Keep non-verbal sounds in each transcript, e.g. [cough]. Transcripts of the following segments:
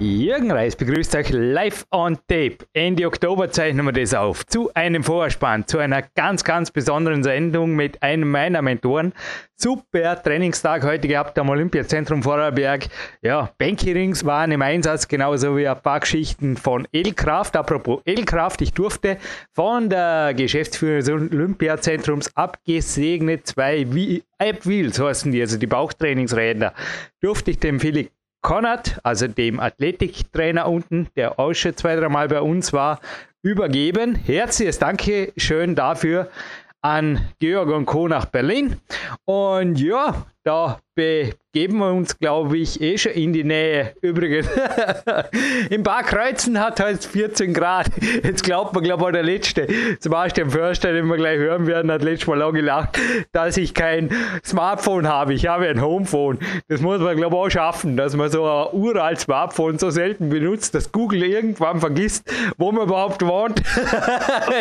Jürgen Reis begrüßt euch live on tape. Ende Oktober zeichnen wir das auf. Zu einem Vorspann, zu einer ganz, ganz besonderen Sendung mit einem meiner Mentoren. Super Trainingstag heute gehabt am Olympiazentrum Vorarlberg. Ja, Banky-Rings waren im Einsatz, genauso wie ein paar Geschichten von Elkraft. Apropos Elkraft, ich durfte von der Geschäftsführerin des Olympiazentrums abgesegnet zwei App Wheels heißen die, also die Bauchtrainingsräder, durfte ich dem Philipp Konrad, also dem Athletiktrainer unten, der auch schon zwei, dreimal bei uns war, übergeben. Herzliches Dankeschön dafür an Georg und Co. nach Berlin. Und ja, da begeben wir uns, glaube ich, eh schon in die Nähe. Übrigens, [laughs] im Bar Kreuzen hat halt 14 Grad. Jetzt glaubt man, glaube ich, der Letzte, Sebastian Förster, den wir gleich hören werden, hat letztes Mal auch gelacht, dass ich kein Smartphone habe. Ich habe ein Homephone. Das muss man, glaube ich, auch schaffen, dass man so ein uralt Smartphone so selten benutzt, dass Google irgendwann vergisst, wo man überhaupt wohnt. [laughs]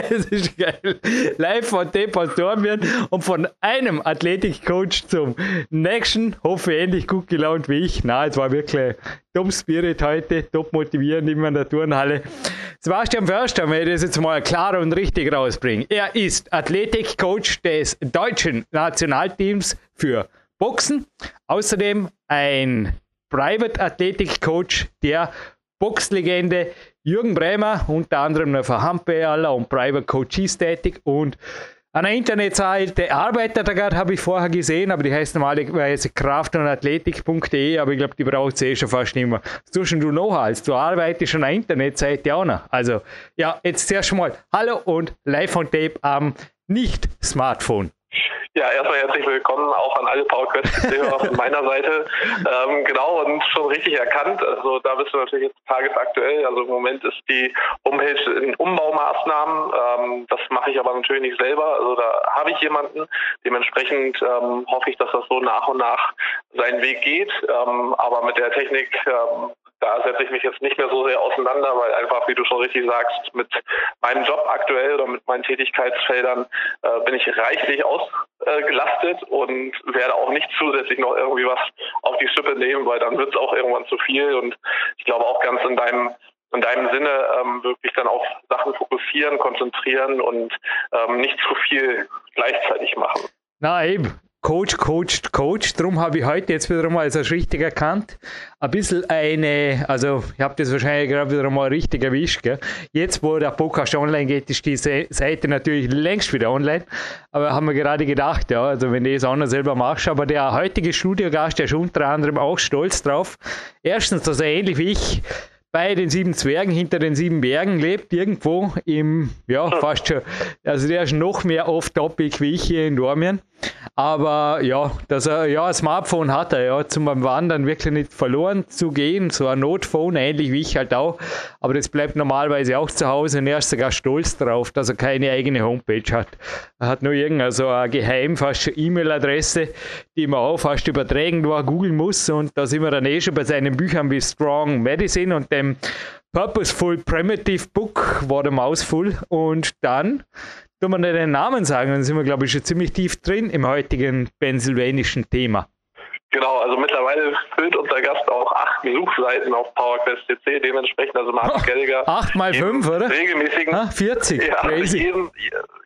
Es ist geil. Live von Deportoren und von einem Athletikcoach zum nächsten, hoffe ähnlich gut gelaunt wie ich. Na, es war wirklich Top Spirit heute, top motivierend immer in der Turnhalle. Sebastian Förster, wenn ich das jetzt mal klar und richtig rausbringen. Er ist Athletikcoach des deutschen Nationalteams für Boxen. Außerdem ein Private Athletic Coach der Boxlegende Jürgen Bremer, unter anderem für Handballer und Private Coaches tätig und an der Internetseite arbeitet er gerade, habe ich vorher gesehen, aber die heißt normalerweise kraft- und athletik.de, aber ich glaube, die braucht sie eh schon fast nicht mehr. Tust du noch als? Du arbeitest schon an der Internetseite auch noch. Also, ja, jetzt zuerst mal Hallo und live on tape am Nicht-Smartphone. Ja, erstmal herzlich willkommen auch an alle PowerQuest-Hörer von meiner Seite. Ähm, genau, und schon richtig erkannt. Also da bist du natürlich jetzt tagesaktuell. Also im Moment ist die Homepage in Umbaumaßnahmen. Ähm, das mache ich aber natürlich nicht selber. Also da habe ich jemanden. Dementsprechend ähm, hoffe ich, dass das so nach und nach seinen Weg geht. Ähm, aber mit der Technik ähm, da setze ich mich jetzt nicht mehr so sehr auseinander, weil einfach, wie du schon richtig sagst, mit meinem Job aktuell oder mit meinen Tätigkeitsfeldern äh, bin ich reichlich ausgelastet äh, und werde auch nicht zusätzlich noch irgendwie was auf die Schippe nehmen, weil dann wird es auch irgendwann zu viel und ich glaube auch ganz in deinem in deinem Sinne ähm, wirklich dann auf Sachen fokussieren, konzentrieren und ähm, nicht zu viel gleichzeitig machen. Na eben, Coach, Coach, Coach. Darum habe ich heute jetzt wieder mal als richtig erkannt. Ein bisschen eine, also ich habe das wahrscheinlich gerade wieder mal richtig erwischt. Gell? Jetzt, wo der Podcast online geht, ist die Seite natürlich längst wieder online. Aber haben wir gerade gedacht, ja, also wenn du das auch noch selber machst. Aber der heutige Studiogast, der ist unter anderem auch stolz drauf. Erstens, dass er ähnlich wie ich bei den sieben Zwergen hinter den sieben Bergen lebt, irgendwo im, ja, fast schon, also der ist noch mehr off-topic wie ich hier in Dormien. Aber ja, dass er, ja, ein Smartphone hat er, ja, zum Wandern wirklich nicht verloren zu gehen, so ein Notphone, ähnlich wie ich halt auch. Aber das bleibt normalerweise auch zu Hause und er ist sogar stolz darauf, dass er keine eigene Homepage hat. Er hat nur irgendeine so eine geheim fast E-Mail-Adresse, die man auch fast übertragen er googeln muss. Und da sind wir dann eh schon bei seinen Büchern wie Strong Medicine und dem Purposeful Primitive Book war der Mausful. Und dann tun wir nicht den Namen sagen, dann sind wir, glaube ich, schon ziemlich tief drin im heutigen pennsylvanischen Thema. Genau, also mittlerweile füllt unser Gast auch acht Besuchsseiten auf PowerQuest.cc, dementsprechend also Martin oh, Gallagher. Acht mal fünf, oder? Regelmäßigen. Ah, 40. Ja, also jedem,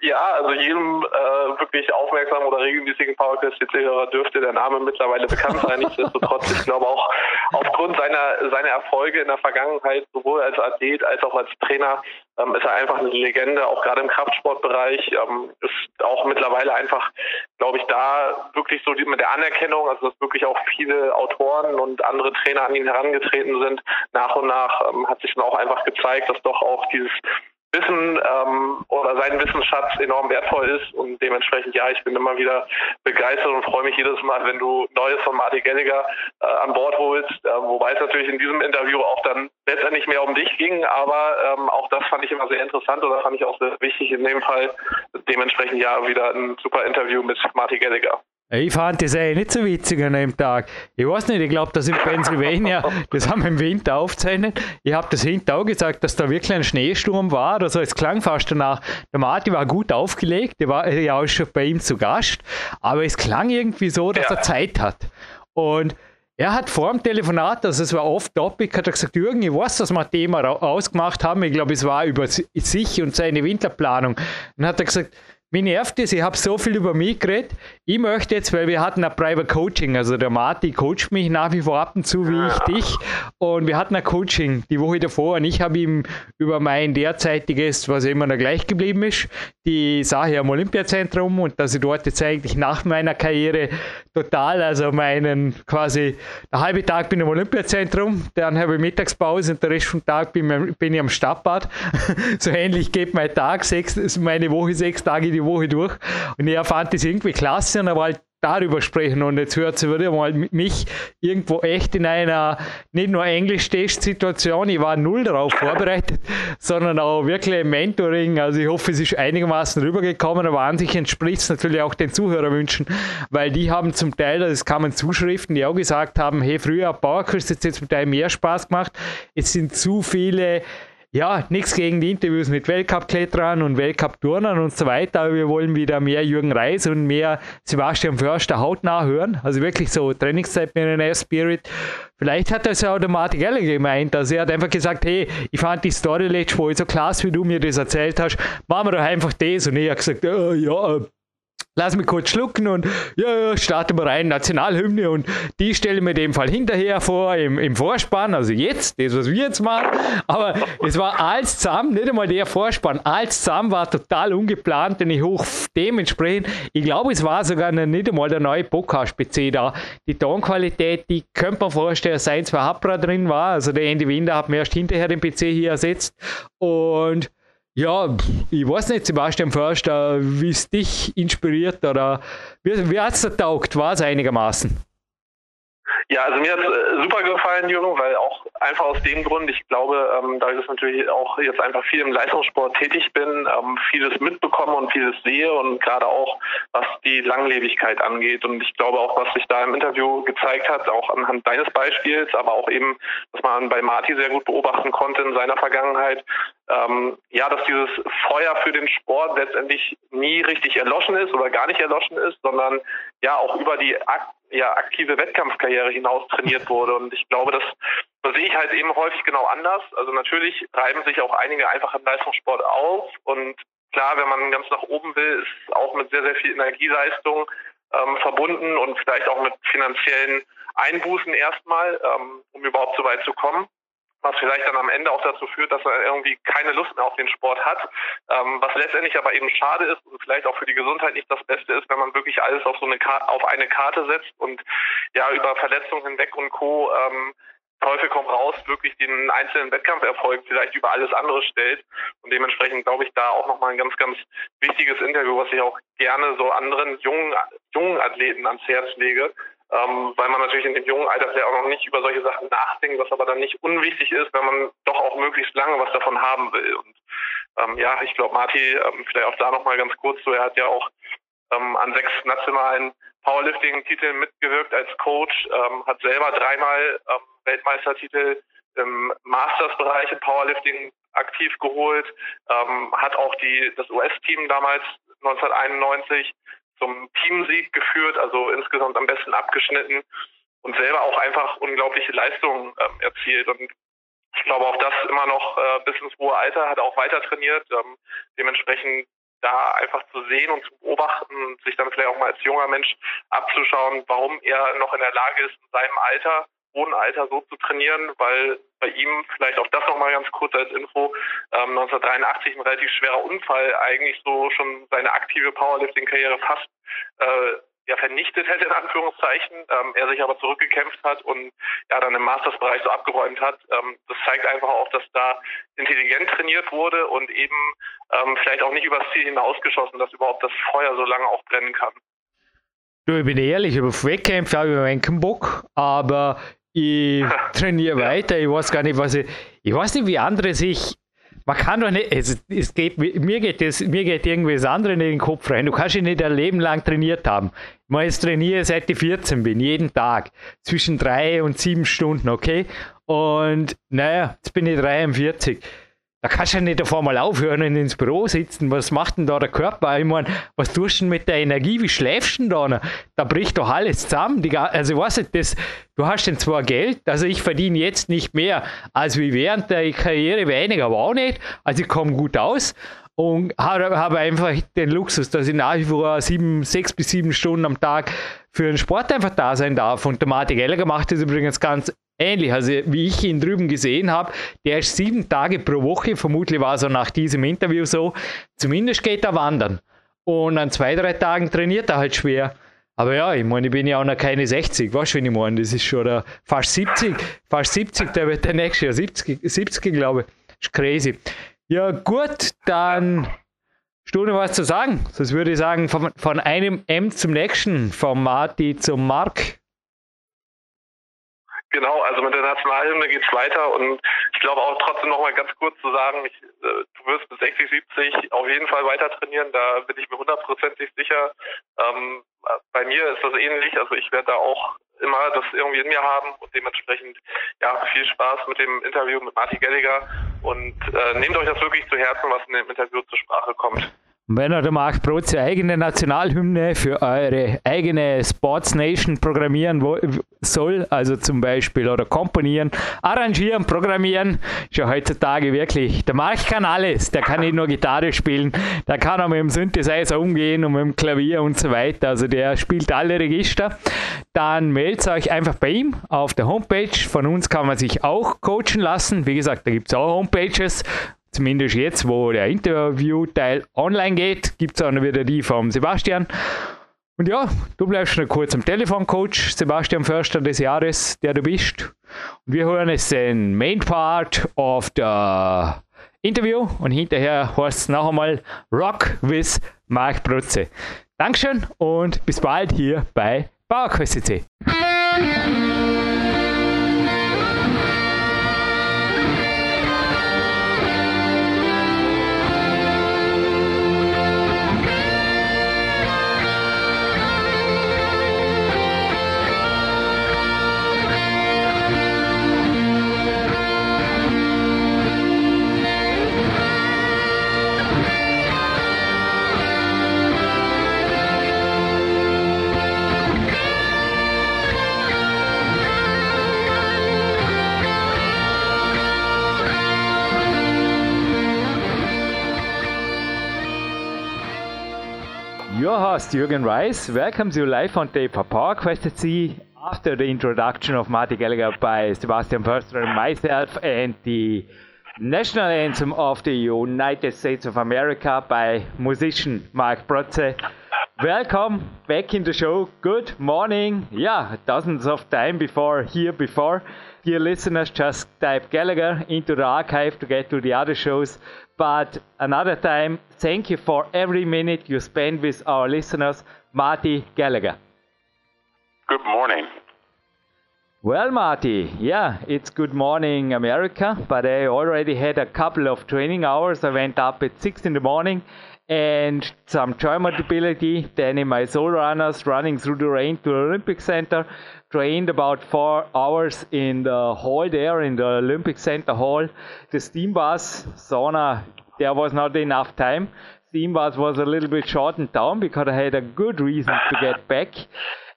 ja, also jedem äh, wirklich aufmerksamen oder regelmäßigen PowerQuest-CC-Hörer dürfte der Name mittlerweile bekannt sein. [laughs] Nichtsdestotrotz, ich glaube auch aufgrund seiner, seiner Erfolge in der Vergangenheit, sowohl als Athlet als auch als Trainer, ähm, ist er einfach eine Legende, auch gerade im Kraftsportbereich. Ähm, ist auch mittlerweile einfach, glaube ich, da wirklich so die, mit der Anerkennung, also dass wirklich auch viele Autoren und andere Trainer an ihn herangetreten sind. Nach und nach ähm, hat sich dann auch einfach gezeigt, dass doch auch dieses Wissen ähm, oder sein Wissensschatz enorm wertvoll ist und dementsprechend ja, ich bin immer wieder begeistert und freue mich jedes Mal, wenn du Neues von Martin Gallagher äh, an Bord holst, äh, wobei es natürlich in diesem Interview auch dann letztendlich mehr um dich ging, aber ähm, auch das fand ich immer sehr interessant oder fand ich auch sehr wichtig in dem Fall. Dementsprechend ja wieder ein super Interview mit Martin Gallagher. Ich fand das eigentlich nicht so witzig an dem Tag. Ich weiß nicht, ich glaube, dass in Pennsylvania, [laughs] das haben wir im Winter aufgezeichnet, ich habe das hinterher auch gesagt, dass da wirklich ein Schneesturm war. Also es klang fast danach. Der Martin war gut aufgelegt, der war ja auch schon bei ihm zu Gast, aber es klang irgendwie so, dass ja. er Zeit hat. Und er hat vor dem Telefonat, also es war off-topic, hat er gesagt, Jürgen, ich weiß, dass wir ein Thema ausgemacht haben. Ich glaube, es war über sich und seine Winterplanung. Dann hat er gesagt, mich nervt es, ich habe so viel über mich geredet. Ich möchte jetzt, weil wir hatten ein Private Coaching, also der Martin coacht mich nach wie vor ab und zu wie ich dich. Und wir hatten ein Coaching die Woche davor und ich habe ihm über mein derzeitiges, was immer noch gleich geblieben ist, die Sache am Olympiazentrum und dass ich dort jetzt eigentlich nach meiner Karriere total, also meinen quasi, der halbe Tag bin ich im Olympiazentrum, dann habe ich Mittagspause und der Rest vom Tag bin, bin ich am Stadtbad. [laughs] so ähnlich geht mein Tag, sechs, meine Woche sechs Tage die Woche durch. Und er fand das irgendwie klasse und er halt darüber sprechen und jetzt hört sie wieder mal mich irgendwo echt in einer nicht nur Englisch-Test-Situation, ich war null darauf vorbereitet, [laughs] sondern auch wirklich Mentoring. Also ich hoffe, es ist einigermaßen rübergekommen, aber an sich entspricht es natürlich auch den Zuhörerwünschen, weil die haben zum Teil, es kamen Zuschriften, die auch gesagt haben, hey, früher Bauerkurs hat jetzt zum Teil mehr Spaß gemacht, es sind zu viele ja, nichts gegen die Interviews mit Weltcup-Kletterern und Weltcup-Turnern und so weiter, aber wir wollen wieder mehr Jürgen Reis und mehr Sebastian Förster hautnah hören. Also wirklich so Trainingszeit einem Spirit. Vielleicht hat das ja auch der Martin Geller gemeint. Also er hat einfach gesagt, hey, ich fand die Story letzte Woche so klasse, wie du mir das erzählt hast. Machen wir doch einfach das. Und ich habe gesagt, äh, ja, lass mich kurz schlucken und ja, ja, starten wir rein, Nationalhymne und die stelle ich mir in dem Fall hinterher vor, im, im Vorspann, also jetzt, das, was wir jetzt machen, aber es war alles zusammen, nicht einmal der Vorspann, alles zusammen war total ungeplant und ich hoch dementsprechend, ich glaube, es war sogar nicht einmal der neue Podcast-PC da, die Tonqualität, die könnte man vorstellen, sein zwei Hapra drin war, also der Andy Winder hat mir erst hinterher den PC hier ersetzt. Und ja, ich weiß nicht, Sebastian Förster, wie es dich inspiriert oder wie, wie hat es dir taugt? War es einigermaßen? Ja, also mir hat äh, super gefallen, Jürgen, weil auch einfach aus dem Grund, ich glaube, ähm, da ich das natürlich auch jetzt einfach viel im Leistungssport tätig bin, ähm, vieles mitbekomme und vieles sehe und gerade auch was die Langlebigkeit angeht. Und ich glaube auch, was sich da im Interview gezeigt hat, auch anhand deines Beispiels, aber auch eben, was man bei Marti sehr gut beobachten konnte in seiner Vergangenheit, ähm, ja, dass dieses Feuer für den Sport letztendlich nie richtig erloschen ist oder gar nicht erloschen ist, sondern ja auch über die ja, aktive Wettkampfkarriere hinaus trainiert [laughs] wurde. Und ich glaube, das, das sehe ich halt eben häufig genau anders. Also natürlich reiben sich auch einige einfach im Leistungssport auf. Und klar, wenn man ganz nach oben will, ist auch mit sehr, sehr viel Energieleistung ähm, verbunden und vielleicht auch mit finanziellen Einbußen erstmal, ähm, um überhaupt so weit zu kommen was vielleicht dann am Ende auch dazu führt, dass er irgendwie keine Lust mehr auf den Sport hat, ähm, was letztendlich aber eben schade ist und vielleicht auch für die Gesundheit nicht das Beste ist, wenn man wirklich alles auf so eine Karte, auf eine Karte setzt und ja über Verletzungen hinweg und Co. Ähm, Teufel kommt raus, wirklich den einzelnen Wettkampferfolg vielleicht über alles andere stellt. Und dementsprechend glaube ich da auch nochmal ein ganz, ganz wichtiges Interview, was ich auch gerne so anderen jungen, jungen Athleten ans Herz lege, ähm, weil man natürlich in dem jungen Alter vielleicht auch noch nicht über solche Sachen nachdenkt, was aber dann nicht unwichtig ist, wenn man doch auch möglichst lange was davon haben will. Und ähm, ja, ich glaube, Marti, ähm, vielleicht auch da nochmal ganz kurz so, er hat ja auch ähm, an sechs nationalen Powerlifting-Titeln mitgewirkt als Coach, ähm, hat selber dreimal ähm, Weltmeistertitel im Masters-Bereich im Powerlifting aktiv geholt, ähm, hat auch die das US-Team damals 1991 zum Teamsieg geführt, also insgesamt am besten abgeschnitten und selber auch einfach unglaubliche Leistungen ähm, erzielt. Und ich glaube auch das immer noch äh, bis ins hohe Alter, hat auch weiter trainiert. Ähm, dementsprechend da einfach zu sehen und zu beobachten, sich dann vielleicht auch mal als junger Mensch abzuschauen, warum er noch in der Lage ist, in seinem Alter hohen Alter so zu trainieren, weil bei ihm vielleicht auch das nochmal ganz kurz als Info, ähm, 1983 ein relativ schwerer Unfall eigentlich so schon seine aktive Powerlifting-Karriere fast äh, ja, vernichtet hätte, in Anführungszeichen, ähm, er sich aber zurückgekämpft hat und ja dann im Masters-Bereich so abgeräumt hat. Ähm, das zeigt einfach auch, dass da intelligent trainiert wurde und eben ähm, vielleicht auch nicht übers Ziel hinausgeschossen, dass überhaupt das Feuer so lange auch brennen kann. Ich bin ehrlich, über Wettkämpfe habe ich keinen Bock, aber ich [laughs] trainiere weiter. Ich weiß gar nicht, was ich. Ich weiß nicht, wie andere sich man kann doch nicht, es, es geht, mir geht das, mir geht irgendwie das andere in den Kopf rein. Du kannst ja nicht ein Leben lang trainiert haben. Ich meine, jetzt trainiere seit ich 14 bin, jeden Tag. Zwischen drei und sieben Stunden, okay? Und naja, jetzt bin ich 43 da kannst du ja nicht auf einmal aufhören und ins Büro sitzen. Was macht denn da der Körper? Ich meine, was tust du denn mit der Energie? Wie schläfst du denn da? Da bricht doch alles zusammen. Die, also, ich weiß nicht, das, du hast denn zwar Geld, also ich verdiene jetzt nicht mehr als wie während der Karriere weniger, aber auch nicht. Also, ich komme gut aus und habe, habe einfach den Luxus, dass ich nach wie vor sieben, sechs bis sieben Stunden am Tag für den Sport einfach da sein darf. Und der Martin Gallagher macht das übrigens ganz ähnlich. Also wie ich ihn drüben gesehen habe, der ist sieben Tage pro Woche, vermutlich war es auch nach diesem Interview so, zumindest geht er wandern. Und an zwei, drei Tagen trainiert er halt schwer. Aber ja, ich meine, ich bin ja auch noch keine 60, weißt du, wenn ich meine, das ist schon fast 70, fast 70, der wird der nächste Jahr 70, 70 glaube ich. Ist crazy. Ja, gut, dann Stunde was zu sagen. Das würde ich sagen, von, von einem M zum nächsten, vom Marti zum Mark. Genau, also mit der Nationalhymne geht es weiter und ich glaube auch trotzdem noch mal ganz kurz zu sagen, ich, äh, du wirst bis 60, 70 auf jeden Fall weiter trainieren, da bin ich mir hundertprozentig sicher. Ähm, bei mir ist das ähnlich, also ich werde da auch immer das irgendwie in mir haben und dementsprechend ja viel Spaß mit dem Interview mit Martin Gelliger und äh, nehmt euch das wirklich zu Herzen, was in dem Interview zur Sprache kommt. Wenn ihr macht Brot zur eigene Nationalhymne für eure eigene Sports Nation programmieren soll, also zum Beispiel oder komponieren, arrangieren, programmieren, ist ja heutzutage wirklich, der Mark kann alles, der kann nicht nur Gitarre spielen, der kann auch mit dem Synthesizer umgehen und mit dem Klavier und so weiter, also der spielt alle Register. Dann meldet euch einfach bei ihm auf der Homepage, von uns kann man sich auch coachen lassen, wie gesagt, da gibt es auch Homepages, zumindest jetzt, wo der Interview-Teil online geht, gibt es auch noch wieder die vom Sebastian. Und ja, du bleibst noch kurz am Telefon, Coach Sebastian Förster des Jahres, der du bist. Und wir hören jetzt den Main Part of the Interview und hinterher hörst es noch einmal Rock with Mark Brutze. Dankeschön und bis bald hier bei PowerQuest Your host Jürgen Reis welcomes you live on tape for PowerQuest at Sea after the introduction of Marty Gallagher by Sebastian Förster and myself and the national anthem of the United States of America by musician Mark Brotze. Welcome back in the show. Good morning. Yeah, dozens of time before here before. Dear listeners, just type Gallagher into the archive to get to the other shows. But another time, thank you for every minute you spend with our listeners. Marty Gallagher. Good morning. Well, Marty, yeah, it's good morning, America, but I already had a couple of training hours. I went up at 6 in the morning and some joint mobility. Then in my soul runners running through the rain to the Olympic Center, trained about four hours in the hall there in the Olympic Center hall. The steam bus sauna, there was not enough time. Steam bus was a little bit shortened down because I had a good reason to get back.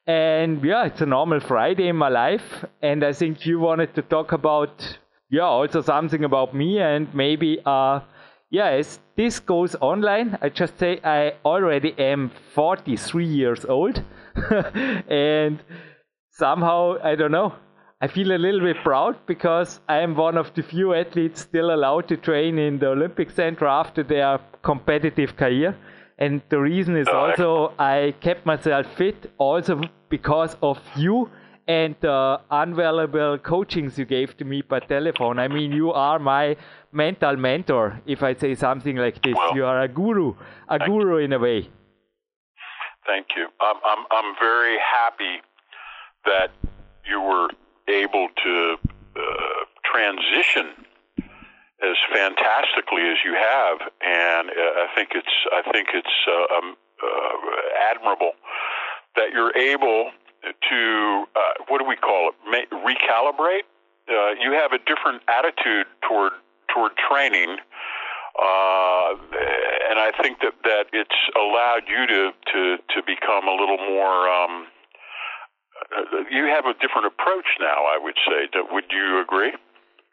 And yeah, it's a normal Friday in my life. And I think you wanted to talk about, yeah, also something about me and maybe, uh, yeah, as this goes online, I just say I already am 43 years old. [laughs] and somehow, I don't know, I feel a little bit proud because I am one of the few athletes still allowed to train in the Olympic Center after their competitive career. And the reason is oh, also I kept myself fit also because of you and the invaluable coachings you gave to me by telephone. I mean, you are my mental mentor, if I say something like this. Well, you are a guru, a guru in a way. Thank you. I'm, I'm, I'm very happy that you were able to uh, transition as fantastically as you have, and uh, I think it's I think it's uh, um, uh, admirable that you're able to uh, what do we call it? Ma- recalibrate. Uh, you have a different attitude toward toward training, uh, and I think that that it's allowed you to to to become a little more. Um, Uh, you have a different approach now. I would say. Would you agree?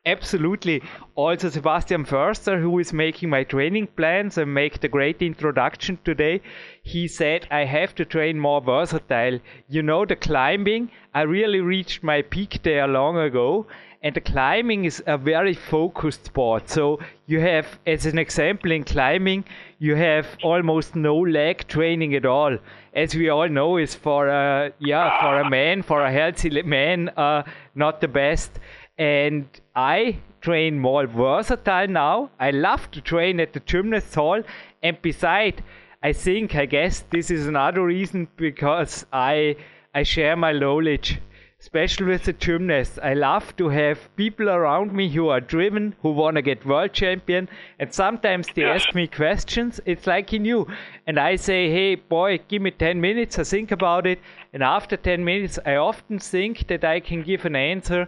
Absolutely. Also, Sebastian Förster, who is making my training plans and make the great introduction today, he said I have to train more versatile. You know, the climbing, I really reached my peak there long ago, and the climbing is a very focused sport. So you have, as an example, in climbing, you have almost no leg training at all. As we all know, is for a yeah for a man, for a healthy man, uh, not the best and I train more versatile now. I love to train at the gymnast hall, and beside, I think I guess this is another reason because I I share my knowledge, especially with the gymnasts. I love to have people around me who are driven, who want to get world champion, and sometimes they ask me questions. It's like in you, and I say, "Hey, boy, give me 10 minutes. I think about it." And after 10 minutes, I often think that I can give an answer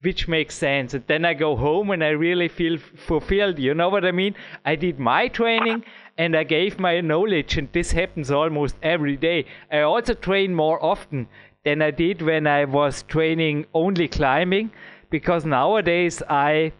which makes sense. And then I go home and I really feel fulfilled. You know what I mean? I did my training and I gave my knowledge, and this happens almost every day. I also train more often than I did when I was training only climbing because nowadays I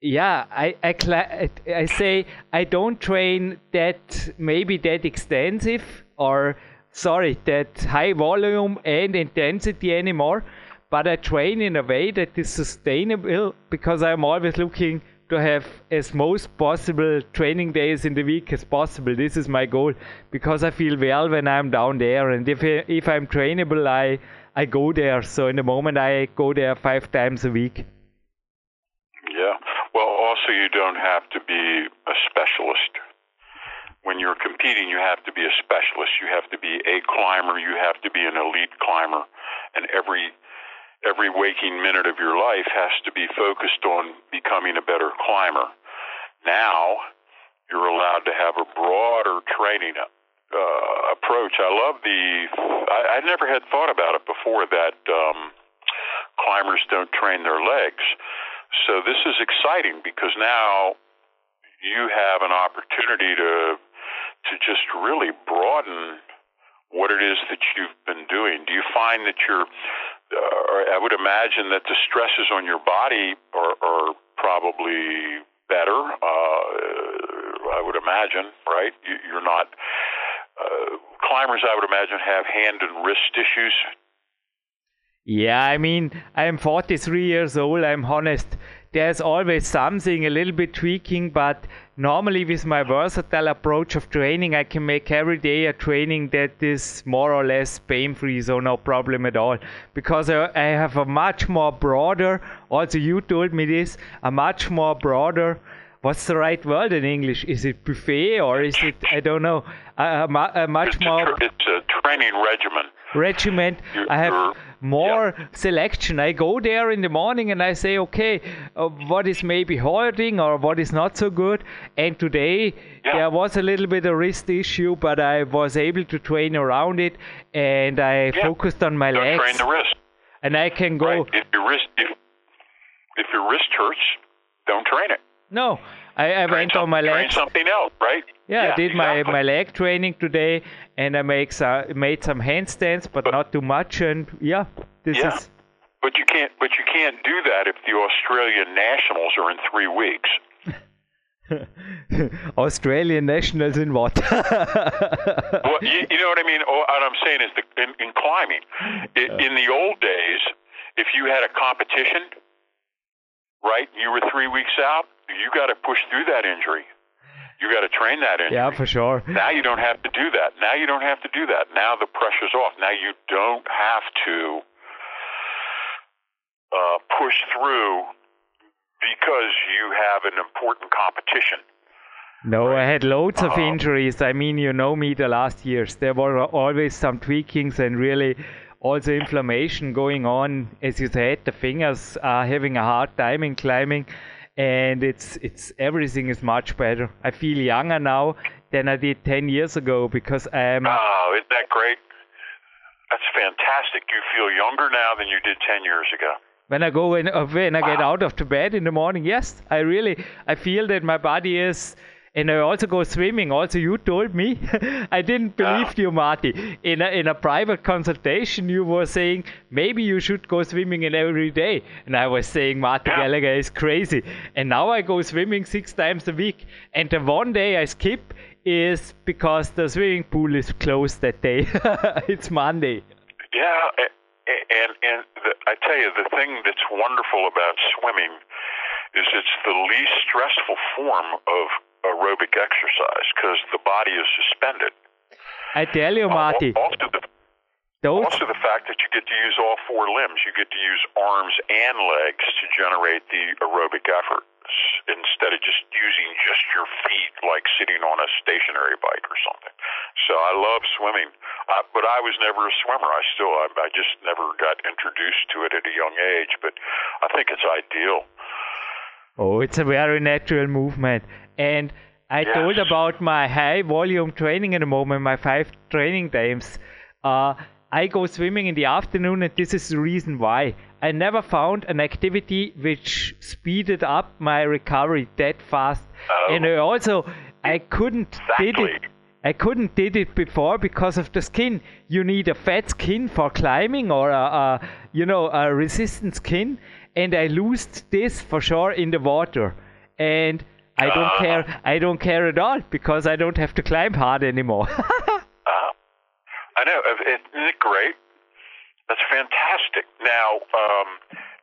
yeah I, I, I say I don't train that maybe that extensive or sorry that high volume and intensity anymore but I train in a way that is sustainable because I'm always looking to have as most possible training days in the week as possible. This is my goal because I feel well when I'm down there, and if if I'm trainable, I I go there. So in the moment, I go there five times a week. Yeah. Well, also you don't have to be a specialist. When you're competing, you have to be a specialist. You have to be a climber. You have to be an elite climber, and every every waking minute of your life has to be focused on becoming a better climber. Now, you're allowed to have a broader training uh, approach. I love the. I, I never had thought about it before that um, climbers don't train their legs. So this is exciting because now you have an opportunity to to just really broaden what it is that you've been doing. Do you find that you're uh, I would imagine that the stresses on your body are, are probably better. Uh, I would imagine, right? You, are not uh, climbers. I would imagine have hand and wrist issues. Yeah, I mean, I'm 43 years old. I'm honest. There's always something a little bit tweaking, but normally with my versatile approach of training i can make every day a training that is more or less pain free so no problem at all because I, I have a much more broader also you told me this a much more broader what's the right word in english is it buffet or is it i don't know a, a, a much it's more a, it's a training regimen regiment i have more yeah. selection. I go there in the morning and I say, okay, uh, what is maybe hurting or what is not so good. And today yeah. there was a little bit of wrist issue, but I was able to train around it and I yeah. focused on my Don't legs. Train the wrist. And I can go. Right. If your wrist, if, if your wrist hurts, don't train it. No, I, I went on my leg. Something else, right? Yeah, yeah I did exactly. my, my leg training today, and I make some, made some handstands, but, but not too much. And yeah, this yeah. is. But you can't. But you can't do that if the Australian Nationals are in three weeks. [laughs] Australian nationals in what? [laughs] well, you, you, know what I mean. Oh, what I'm saying is, the, in, in climbing, it, in the old days, if you had a competition, right, you were three weeks out you got to push through that injury. You got to train that injury. Yeah, for sure. Now you don't have to do that. Now you don't have to do that. Now the pressure's off. Now you don't have to uh, push through because you have an important competition. No, right. I had loads of uh injuries. I mean, you know me the last years. There were always some tweakings and really also inflammation going on. As you said, the fingers are having a hard time in climbing and it's it's everything is much better. I feel younger now than I did 10 years ago because I'm. Oh, isn't that great? That's fantastic. You feel younger now than you did 10 years ago. When I go in, uh, when I wow. get out of the bed in the morning, yes, I really I feel that my body is and I also go swimming. Also, you told me, [laughs] I didn't believe yeah. you, Marty. In a, in a private consultation, you were saying maybe you should go swimming in every day, and I was saying Marty yeah. Gallagher is crazy. And now I go swimming six times a week, and the one day I skip is because the swimming pool is closed that day. [laughs] it's Monday. Yeah, and and the, I tell you, the thing that's wonderful about swimming is it's the least stressful form of aerobic exercise because the body is suspended. I tell you, Marty. Uh, also, the, those... also, the fact that you get to use all four limbs, you get to use arms and legs to generate the aerobic effort instead of just using just your feet like sitting on a stationary bike or something. So I love swimming, uh, but I was never a swimmer. I still, I, I just never got introduced to it at a young age. But I think it's ideal. Oh, it's a very natural movement. And I yes. told about my high volume training at the moment, my five training times. Uh, I go swimming in the afternoon, and this is the reason why. I never found an activity which speeded up my recovery that fast. Oh. And I also, I couldn't exactly. did it. I couldn't did it before because of the skin. You need a fat skin for climbing or a, a you know a resistant skin, and I lost this for sure in the water. And I don't uh, care. I don't care at all because I don't have to climb hard anymore. [laughs] uh, I know. Isn't it great? That's fantastic. Now, um,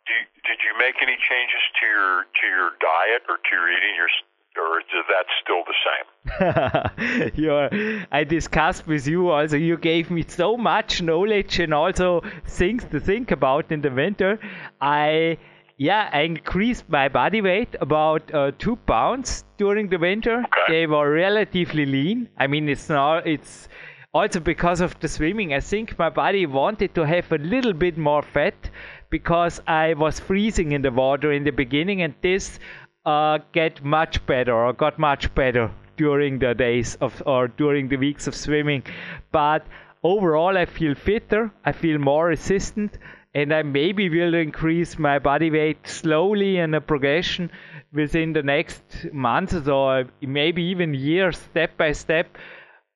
do, did you make any changes to your to your diet or to your eating? Your or is that still the same? [laughs] You're, I discussed with you also. You gave me so much knowledge and also things to think about in the winter. I yeah, I increased my body weight about uh, two pounds during the winter. Okay. They were relatively lean. I mean, it's not. It's also because of the swimming. I think my body wanted to have a little bit more fat because I was freezing in the water in the beginning, and this uh, get much better or got much better during the days of or during the weeks of swimming. But overall, I feel fitter. I feel more resistant and I maybe will increase my body weight slowly in a progression within the next months or maybe even years, step by step,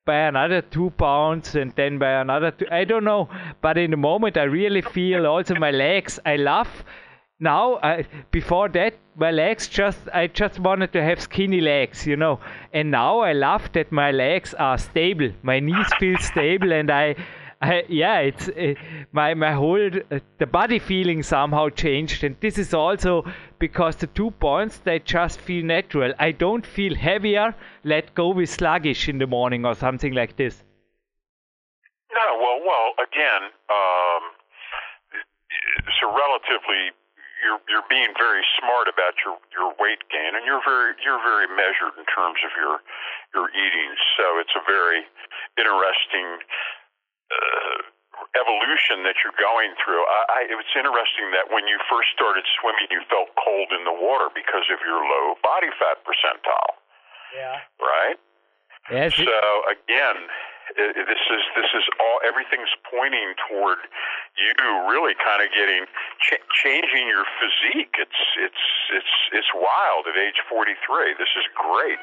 by another two pounds and then by another two. I don't know, but in the moment I really feel also my legs. I love now. I, before that, my legs just I just wanted to have skinny legs, you know, and now I love that my legs are stable. My knees feel stable, and I I, yeah, it's my my whole uh, the body feeling somehow changed, and this is also because the two points they just feel natural. I don't feel heavier. Let go with sluggish in the morning or something like this. No, well, well, again, um, so relatively, you're you're being very smart about your your weight gain, and you're very you're very measured in terms of your your eating. So it's a very interesting uh, evolution that you're going through. I, I, it's interesting that when you first started swimming, you felt cold in the water because of your low body fat percentile. Yeah. Right. Yes. So again, this is this is all everything's pointing toward you really kind of getting ch- changing your physique. It's it's it's it's wild at age 43. This is great.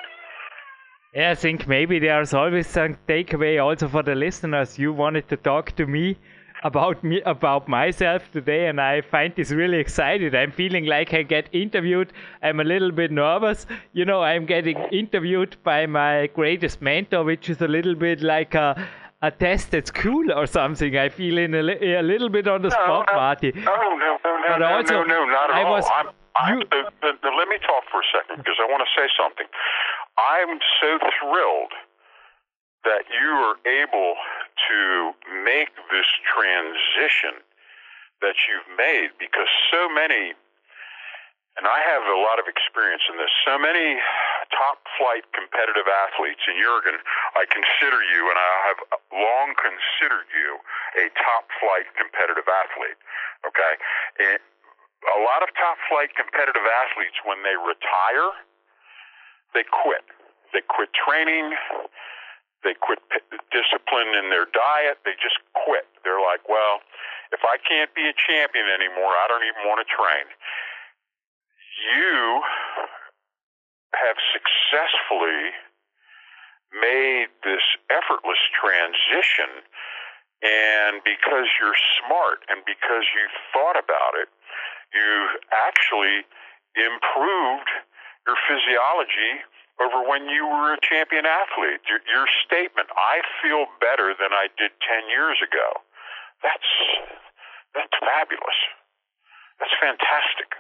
Yeah, I think maybe there's always some takeaway also for the listeners. You wanted to talk to me about me about myself today and I find this really excited. I'm feeling like I get interviewed. I'm a little bit nervous. You know, I'm getting interviewed by my greatest mentor, which is a little bit like a a test at school or something. I feel in a, li- a little bit on the no, spot, no, Marty. No, no, no, but no, also, no, no, not at I all. Was, I'm, I'm, you, let me talk for a second because I want to say something. I'm so thrilled that you are able to make this transition that you've made because so many, and I have a lot of experience in this, so many top flight competitive athletes, and Jürgen, I consider you, and I have long considered you a top flight competitive athlete, okay? And a lot of top flight competitive athletes, when they retire, they quit. They quit training. They quit discipline in their diet. They just quit. They're like, well, if I can't be a champion anymore, I don't even want to train. You have successfully made this effortless transition and because you're smart and because you thought about it, you've actually improved your physiology over when you were a champion athlete. Your, your statement, I feel better than I did 10 years ago. That's that's fabulous. That's fantastic.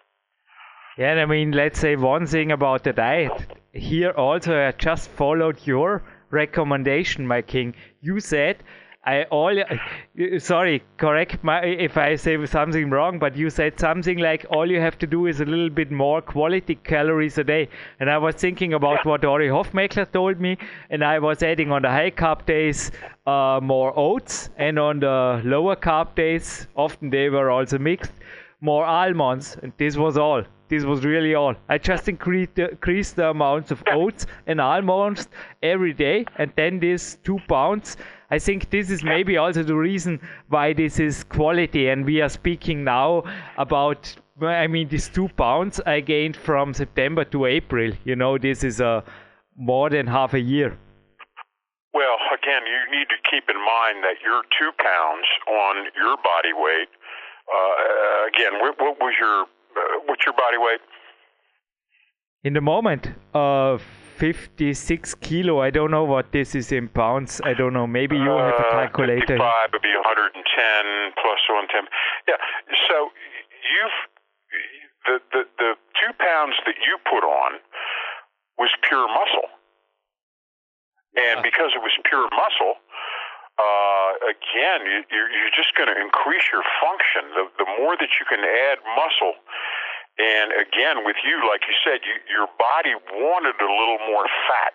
Yeah, I mean, let's say one thing about the diet. Here also, I just followed your recommendation, my king. You said I all uh, uh, sorry, correct my if I say something wrong, but you said something like all you have to do is a little bit more quality calories a day. And I was thinking about what Ori Hofmeckler told me, and I was adding on the high carb days uh, more oats, and on the lower carb days, often they were also mixed, more almonds, and this was all. This was really all. I just increased the, increased the amounts of oats and almonds every day, and then these two pounds I think this is maybe also the reason why this is quality. And we are speaking now about, I mean, these two pounds I gained from September to April. You know, this is a more than half a year. Well, again, you need to keep in mind that your two pounds on your body weight. Uh, again, what, what was your uh, what's your body weight? In the moment, uh, 56 kilo. I don't know what this is in pounds. I don't know. Maybe you have a uh, calculator. Uh, 55 would be 110 plus 110. Yeah. So you've the, the the two pounds that you put on was pure muscle, and because it was pure muscle, uh, again, you, you're, you're just going to increase your function. The, the more that you can add muscle and again, with you, like you said, you, your body wanted a little more fat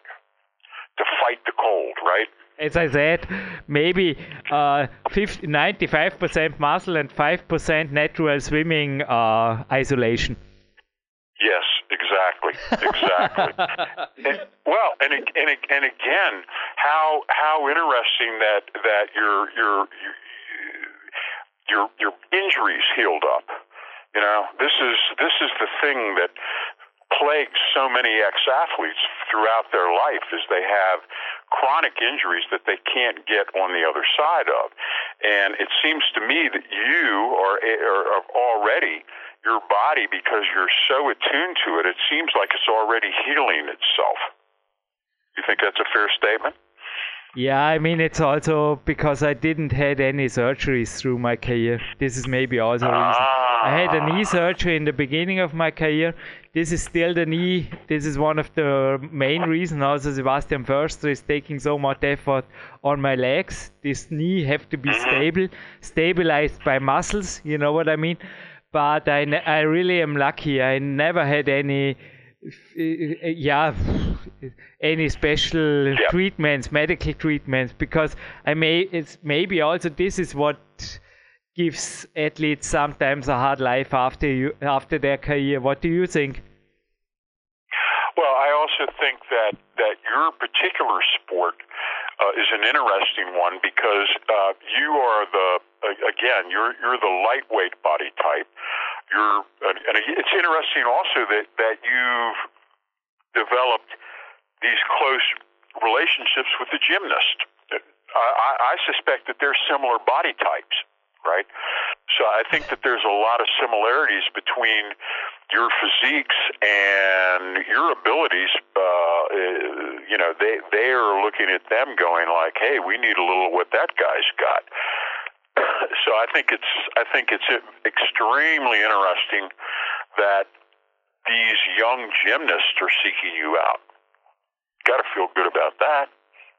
to fight the cold, right? As I said, maybe uh, 50, 95% muscle and 5% natural swimming uh, isolation. Yes, exactly, exactly. [laughs] and, well, and and and again, how how interesting that that your your your your injuries healed up you know, this is this is the thing that plagues so many ex-athletes throughout their life is they have chronic injuries that they can't get on the other side of. And it seems to me that you are, are already your body because you're so attuned to it, it seems like it's already healing itself. You think that's a fair statement? Yeah, I mean it's also because I didn't had any surgeries through my career. This is maybe also a reason. Ah. I had a knee surgery in the beginning of my career. This is still the knee. This is one of the main reasons also Sebastian Förster is taking so much effort on my legs. This knee have to be mm-hmm. stable, stabilized by muscles. You know what I mean? But I, I really am lucky. I never had any yeah any special yeah. treatments medical treatments because i may it's maybe also this is what gives athletes sometimes a hard life after you after their career what do you think well i also think that that your particular sport uh, is an interesting one because uh, you are the again you're you're the lightweight body type you're, and it's interesting also that that you've developed these close relationships with the gymnast. I, I suspect that they're similar body types, right? So I think that there's a lot of similarities between your physiques and your abilities. Uh, you know, they they are looking at them going like, "Hey, we need a little what that guy's got." So I think it's I think it's extremely interesting that these young gymnasts are seeking you out. Got to feel good about that.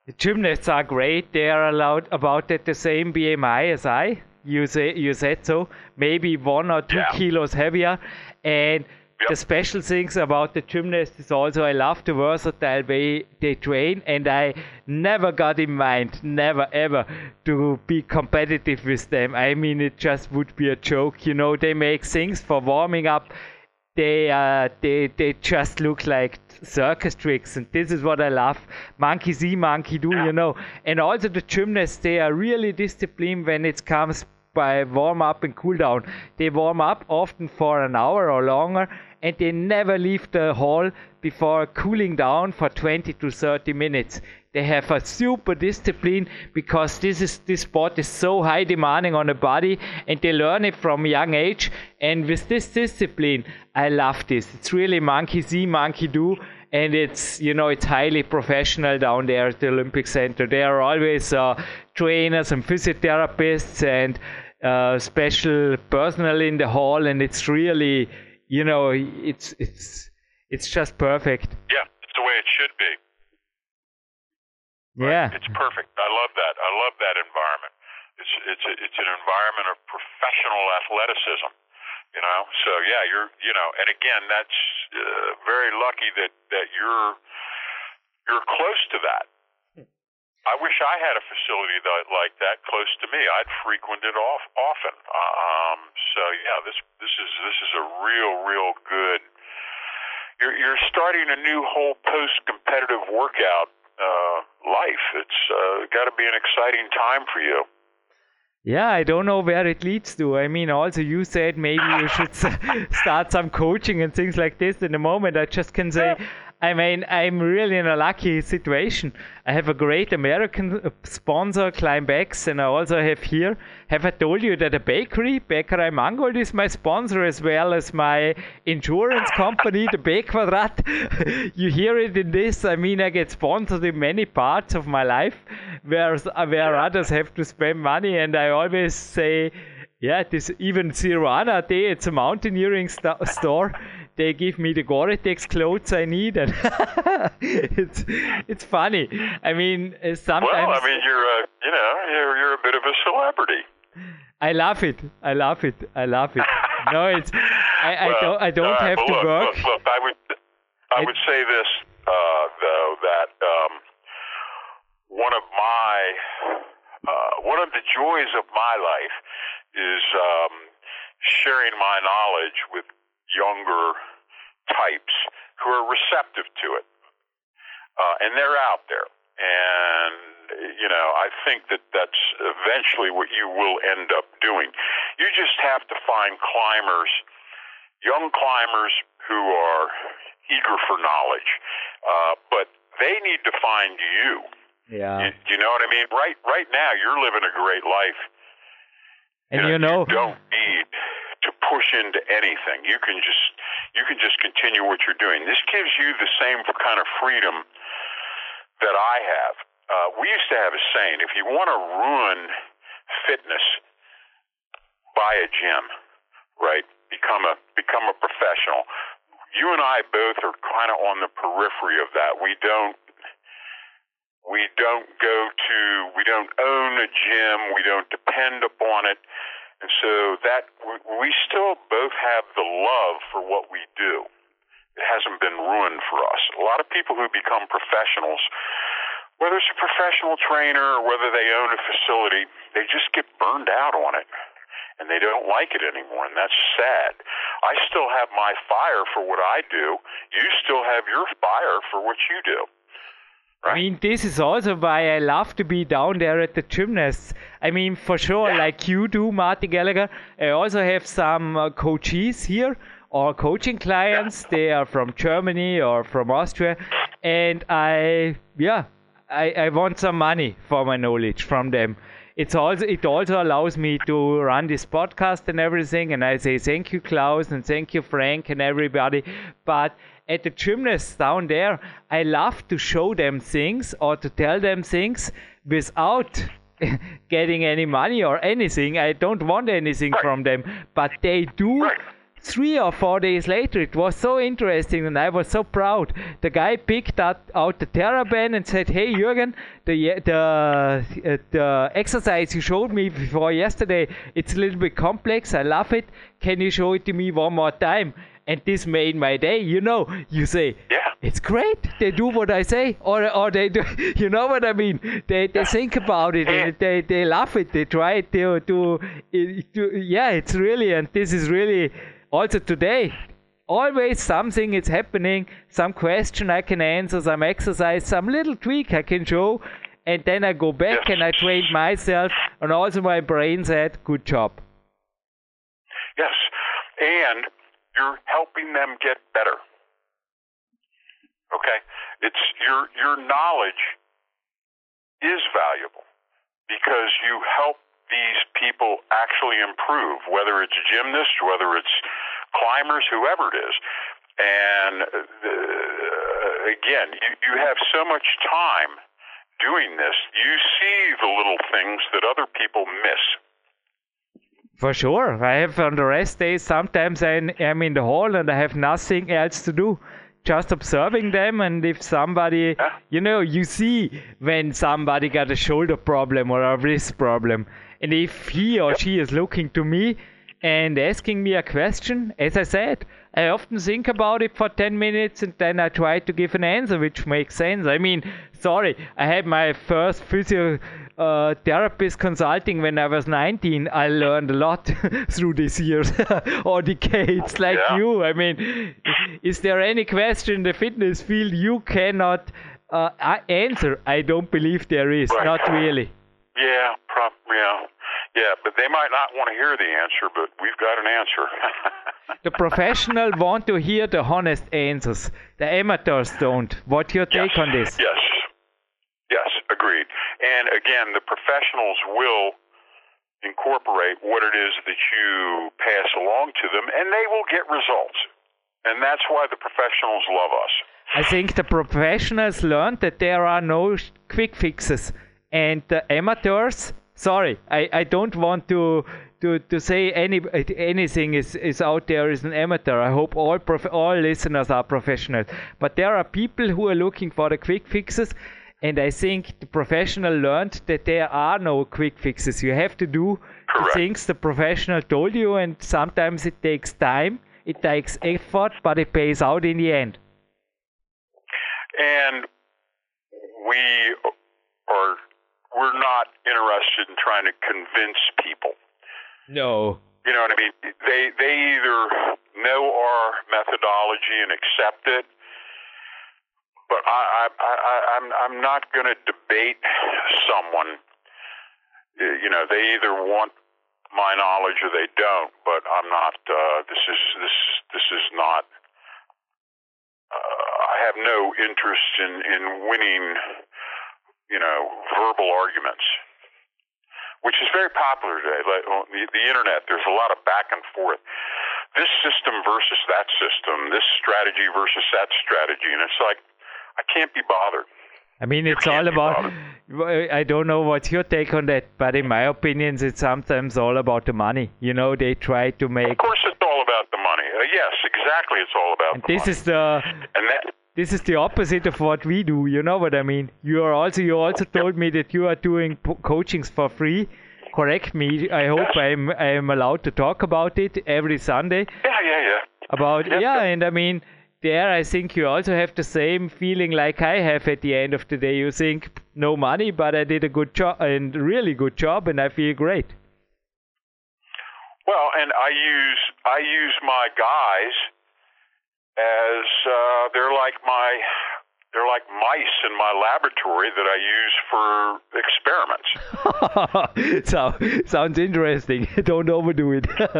The gymnasts are great. They are allowed about at the same BMI as I. You say you said so. Maybe one or two yeah. kilos heavier, and The special things about the gymnast is also I love the versatile way they train, and I never got in mind, never ever, to be competitive with them. I mean, it just would be a joke. You know, they make things for warming up. They uh, they they just look like circus tricks, and this is what I love. Monkey see, monkey do, you know. And also the gymnasts, they are really disciplined when it comes by warm up and cool down. They warm up often for an hour or longer and they never leave the hall before cooling down for 20 to 30 minutes. They have a super discipline because this is this sport is so high demanding on the body and they learn it from young age. And with this discipline, I love this. It's really monkey see, monkey do and it's you know it's highly professional down there at the Olympic Center. There are always uh, trainers and physiotherapists and uh, special personnel in the hall, and it's really you know, it's it's it's just perfect. Yeah, it's the way it should be. Yeah, it's perfect. I love that. I love that environment. It's it's a, it's an environment of professional athleticism. You know, so yeah, you're you know, and again, that's uh, very lucky that that you're you're close to that. I wish I had a facility that, like that close to me. I'd frequent it off often. Um, so yeah, this this is this is a real real good. You're you're starting a new whole post competitive workout uh, life. It's uh, got to be an exciting time for you. Yeah, I don't know where it leads to. I mean, also you said maybe you should [laughs] start some coaching and things like this. In the moment, I just can say. I mean, I'm really in a lucky situation. I have a great American uh, sponsor, Climbx, and I also have here. Have I told you that a bakery, Bäckerei Mangold, is my sponsor as well as my insurance company, the B Quadrat? [laughs] you hear it in this. I mean, I get sponsored in many parts of my life, where where others have to spend money, and I always say. Yeah, this even Sirana Day, it's a mountaineering st- store they give me the Gore-Tex clothes I need, and [laughs] it's it's funny. I mean, uh, sometimes. Well, I mean, you're a you know you're you're a bit of a celebrity. I love it. I love it. I love it. no, it's I, I don't I don't right, have to look, work. Look, look, I would I would say this uh, though that um, one of my uh, one of the joys of my life is um, sharing my knowledge with younger types who are receptive to it. Uh, and they're out there. And, you know, I think that that's eventually what you will end up doing. You just have to find climbers, young climbers who are eager for knowledge. Uh, but they need to find you. Yeah. You, you know what I mean? Right, right now, you're living a great life. And you know, you know you don't need push into anything. You can just you can just continue what you're doing. This gives you the same kind of freedom that I have. Uh, we used to have a saying: if you want to ruin fitness, buy a gym, right? Become a become a professional. You and I both are kind of on the periphery of that. We don't we don't go to we don't own a gym. We don't depend upon it. And so that we still both have the love for what we do. It hasn't been ruined for us. A lot of people who become professionals, whether it's a professional trainer or whether they own a facility, they just get burned out on it and they don't like it anymore, and that's sad. I still have my fire for what I do. You still have your fire for what you do. I mean, this is also why I love to be down there at the gymnasts. I mean, for sure, yeah. like you do, Marty Gallagher. I also have some uh, coaches here or coaching clients. Yeah. They are from Germany or from Austria, and I, yeah, I, I want some money for my knowledge from them. It's also it also allows me to run this podcast and everything, and I say thank you, Klaus, and thank you, Frank, and everybody. But at the gymnasts down there, I love to show them things or to tell them things without [laughs] getting any money or anything. I don't want anything right. from them, but they do. Right. Three or four days later, it was so interesting, and I was so proud. The guy picked out, out the TheraBand and said, "Hey, Jürgen, the the uh, the exercise you showed me before yesterday, it's a little bit complex. I love it. Can you show it to me one more time?" And this made my day. You know, you say, yeah, it's great. They do what I say, or or they do. [laughs] You know what I mean? They they think about it and they they love it. They try to to, to yeah. It's really and this is really also today. Always something is happening, some question I can answer, some exercise, some little tweak I can show, and then I go back and I train myself, and also my brain said, "Good job." Yes, and you're helping them get better. Okay, it's your your knowledge is valuable because you help these people actually improve, whether it's gymnasts, whether it's climbers, whoever it is. And uh, again, you, you have so much time doing this, you see the little things that other people miss. For sure. I have on the rest days, sometimes I am in the hall and I have nothing else to do. Just observing them, and if somebody, yeah. you know, you see when somebody got a shoulder problem or a wrist problem, and if he or she is looking to me and asking me a question, as I said, I often think about it for 10 minutes and then I try to give an answer which makes sense. I mean, sorry, I had my first physio uh, therapist consulting when I was 19. I learned a lot [laughs] through these years [laughs] or decades, like yeah. you. I mean, is there any question in the fitness field you cannot uh, answer? I don't believe there is. Right. Not really. Yeah, prob- yeah, yeah. But they might not want to hear the answer, but we've got an answer. [laughs] the professional want to hear the honest answers. The amateurs don't. What's your take yes. on this? Yes. Yes, agreed. And again, the professionals will incorporate what it is that you pass along to them, and they will get results. And that's why the professionals love us. I think the professionals learned that there are no quick fixes, and the amateurs. Sorry, I, I don't want to to, to say any anything is, is out there is an amateur. I hope all prof, all listeners are professional. But there are people who are looking for the quick fixes, and I think the professional learned that there are no quick fixes. You have to do Correct. the things the professional told you, and sometimes it takes time, it takes effort, but it pays out in the end. And we are we're not interested in trying to convince people. No. You know what I mean? They they either know our methodology and accept it, but I, I, I I'm I'm not going to debate someone. You know, they either want my knowledge or they don't. But I'm not. Uh, this is this this is not. Uh, I have no interest in in winning. You know, verbal arguments which is very popular today. Like on the, the internet, there's a lot of back and forth. This system versus that system, this strategy versus that strategy, and it's like I can't be bothered. I mean, it's all about. [laughs] I don't know what's your take on that, but in my opinion, it's sometimes all about the money. You know, they try to make. Of course, it's all about the money. Uh, yes, exactly. It's all about. And this money. is the. And that this is the opposite of what we do. You know what I mean? You are also you also told me that you are doing coachings for free. Correct me. I hope yes. I'm I'm allowed to talk about it every Sunday. Yeah, yeah, yeah. About Yep, yeah, and I mean there I think you also have the same feeling like I have at the end of the day. You think no money, but I did a good job and really good job, and I feel great. Well, and I use I use my guys as uh, they're like my they're like mice in my laboratory that I use for experiments. [laughs] so, sounds interesting. [laughs] Don't overdo it. [laughs] well,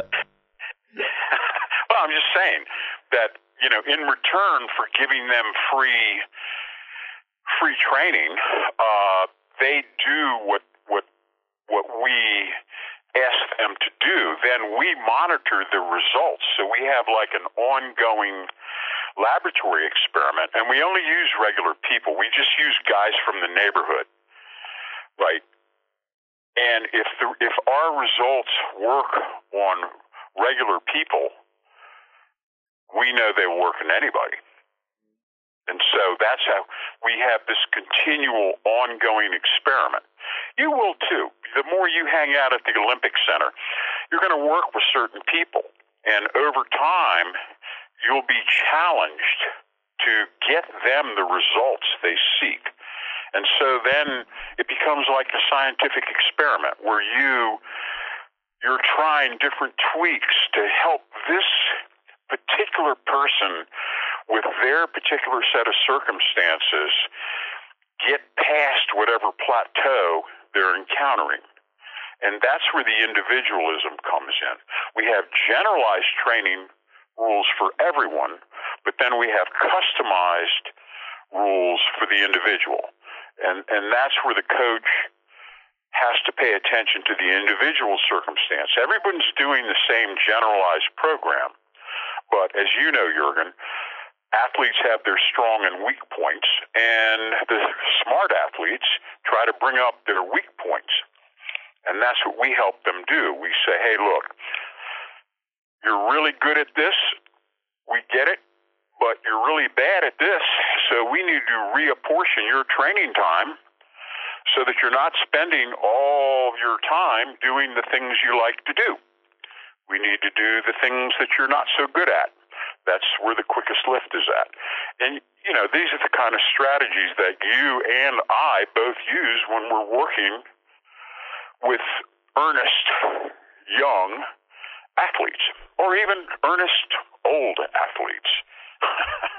I'm just saying that you know, in return for giving them free free training, uh, they do what what what we ask them to do. Then we monitor the results, so we have like an ongoing laboratory experiment, and we only use regular people. We just use guys from the neighborhood, right? And if the, if our results work on regular people, we know they work on anybody. And so that's how we have this continual ongoing experiment. You will too. The more you hang out at the Olympic Center, you're going to work with certain people. And over time, you'll be challenged to get them the results they seek. And so then it becomes like a scientific experiment where you you're trying different tweaks to help this particular person with their particular set of circumstances get past whatever plateau they're encountering. And that's where the individualism comes in. We have generalized training rules for everyone, but then we have customized rules for the individual. And, and that's where the coach has to pay attention to the individual circumstance. Everyone's doing the same generalized program, but as you know, Jürgen, athletes have their strong and weak points, and the smart athletes try to bring up their weak points. And that's what we help them do. We say, hey, look, you're really good at this. We get it but you're really bad at this. So we need to reapportion your training time so that you're not spending all your time doing the things you like to do. We need to do the things that you're not so good at. That's where the quickest lift is at. And, you know, these are the kind of strategies that you and I both use when we're working with earnest young athletes or even earnest old athletes. [laughs]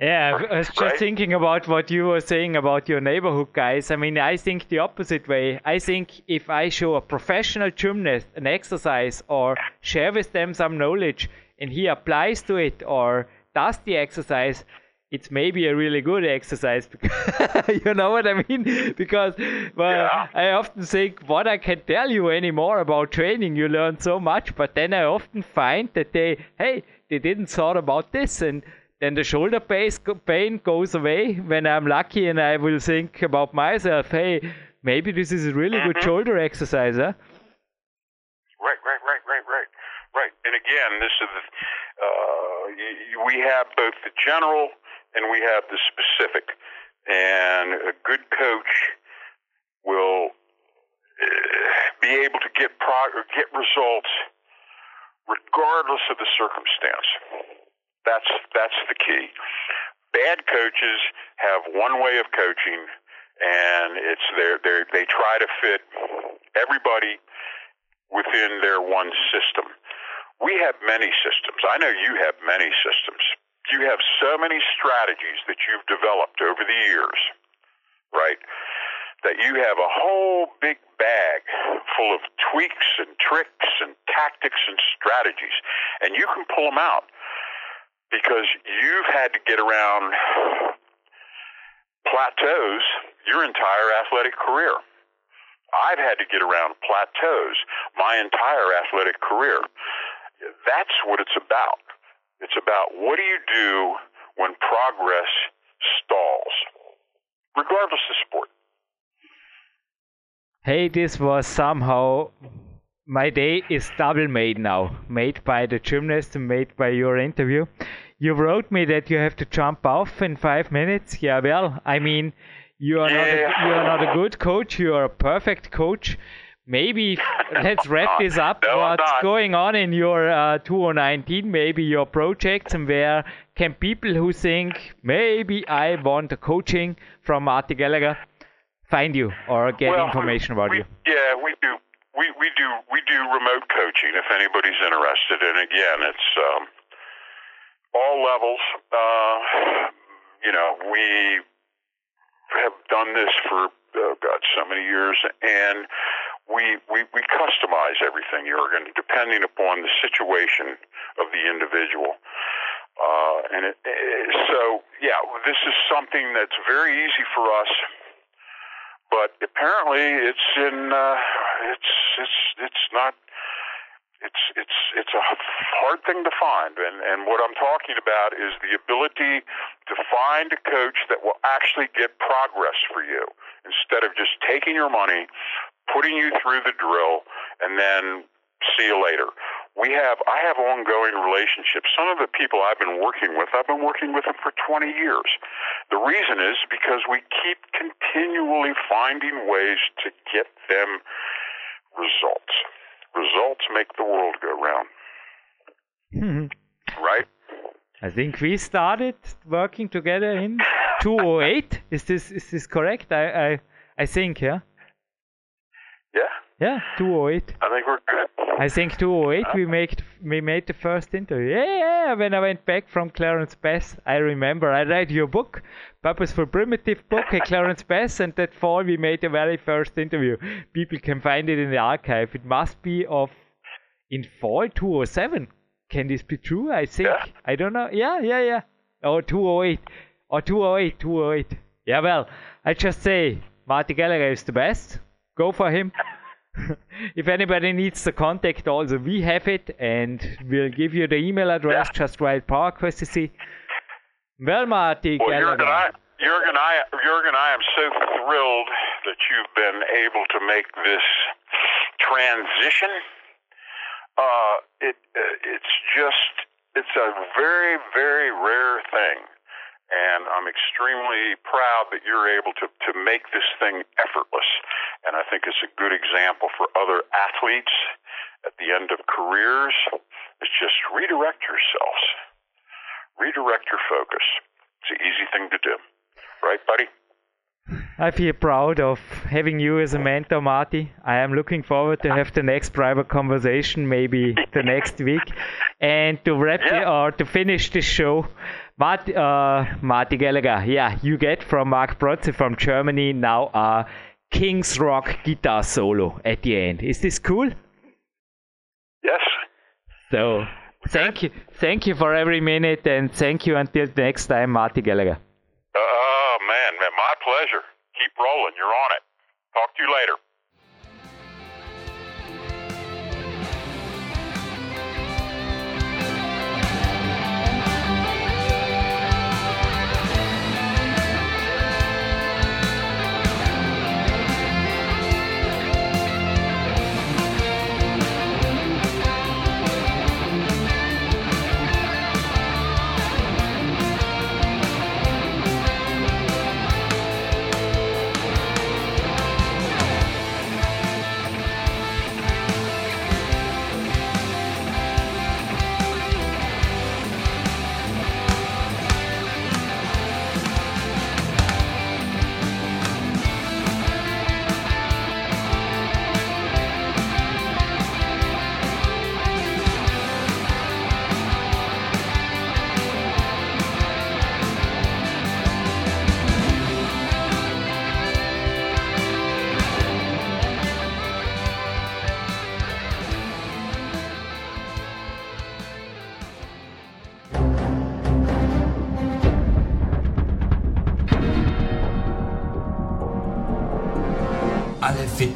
Yeah, I was just right? thinking about what you were saying about your neighborhood guys. I mean, I think the opposite way. I think if I show a professional gymnast an exercise or share with them some knowledge and he applies to it or does the exercise, it's maybe a really good exercise. [laughs] you know what I mean? [laughs] Because well, yeah. I often think what I can tell you anymore about training, you learn so much, but then I often find that they, hey, they didn't thought about this and then the shoulder pain goes away when I'm lucky and I will think about myself, hey, maybe this is a really mm-hmm. good shoulder exercise, huh? Right, right, right, right, right, right. And again, this is uh, we have both the general and we have the specific, and a good coach will uh, be able to get prog- get results regardless of the circumstance. That's that's the key. Bad coaches have one way of coaching, and it's their they they try to fit everybody within their one system. We have many systems. I know you have many systems. You have so many strategies that you've developed over the years, right? that you have a whole big bag full of tweaks and tricks and tactics and strategies, and you can pull them out because you've had to get around plateaus your entire athletic career. I've had to get around plateaus my entire athletic career. That's what it's about. It's about what do you do when progress stalls, regardless of sport hey, this was somehow my day is double made now. Made by the gymnast and made by your interview. You wrote me that you have to jump off in five minutes. Yeah, well, I mean, you are not a, you are not a good coach. You are a perfect coach. Maybe [laughs] let's wrap this up. No, What's going on in your uh, 2019? Maybe your projects and where can people who think maybe I want a coaching from Marty Gallagher find you or get well, information about we, you? Yeah, we do. We, we do we do remote coaching if anybody's interested. And again, it's um, all levels. Uh, you know, we have done this for oh God so many years, and we we we customize everything, Jürgen, depending upon the situation of the individual. Uh, and it, it, so, yeah, this is something that's very easy for us but apparently it's in uh, it's it's it's not it's it's it's a hard thing to find and and what I'm talking about is the ability to find a coach that will actually get progress for you instead of just taking your money putting you through the drill and then see you later we have I have ongoing relationships. Some of the people I've been working with, I've been working with them for 20 years. The reason is because we keep continually finding ways to get them results. Results make the world go round. Mm-hmm. Right? I think we started working together in 2008. Is this is this correct? I I, I think yeah. Yeah. Yeah, 208. I think we're good. I think 208 we made we made the first interview. Yeah, yeah, when I went back from Clarence Bass, I remember I read your book, Purposeful Primitive book, at Clarence [laughs] Bass, and that fall we made the very first interview. People can find it in the archive. It must be of in fall 207. Can this be true? I think. Yeah. I don't know. Yeah, yeah, yeah. Or 208. Or 208, 208. Yeah, well, I just say Marty Gallagher is the best. Go for him. [laughs] if anybody needs the contact, also we have it, and we'll give you the email address. Yeah. Just write PowerQuest to see. Well, Marty Well, Jürgen, I, Jürgen, I, Jürgen, I am so thrilled that you've been able to make this transition. Uh, it, uh, it's just, it's a very, very rare thing. And I'm extremely proud that you're able to, to make this thing effortless. And I think it's a good example for other athletes at the end of careers. It's just redirect yourselves. Redirect your focus. It's an easy thing to do. Right, buddy? I feel proud of having you as a mentor, Marty. I am looking forward to have the next private conversation, maybe the next week. And to wrap the, Yeah. or to finish this show, Marty, uh, Marty Gallagher, yeah, you get from Mark Protze from Germany now a King's Rock guitar solo at the end. Is this cool? Yes. So thank you, thank you for every minute, and thank you until next time, Marty Gallagher. Oh, man, man, my pleasure. Keep rolling. You're on it. Talk to you later.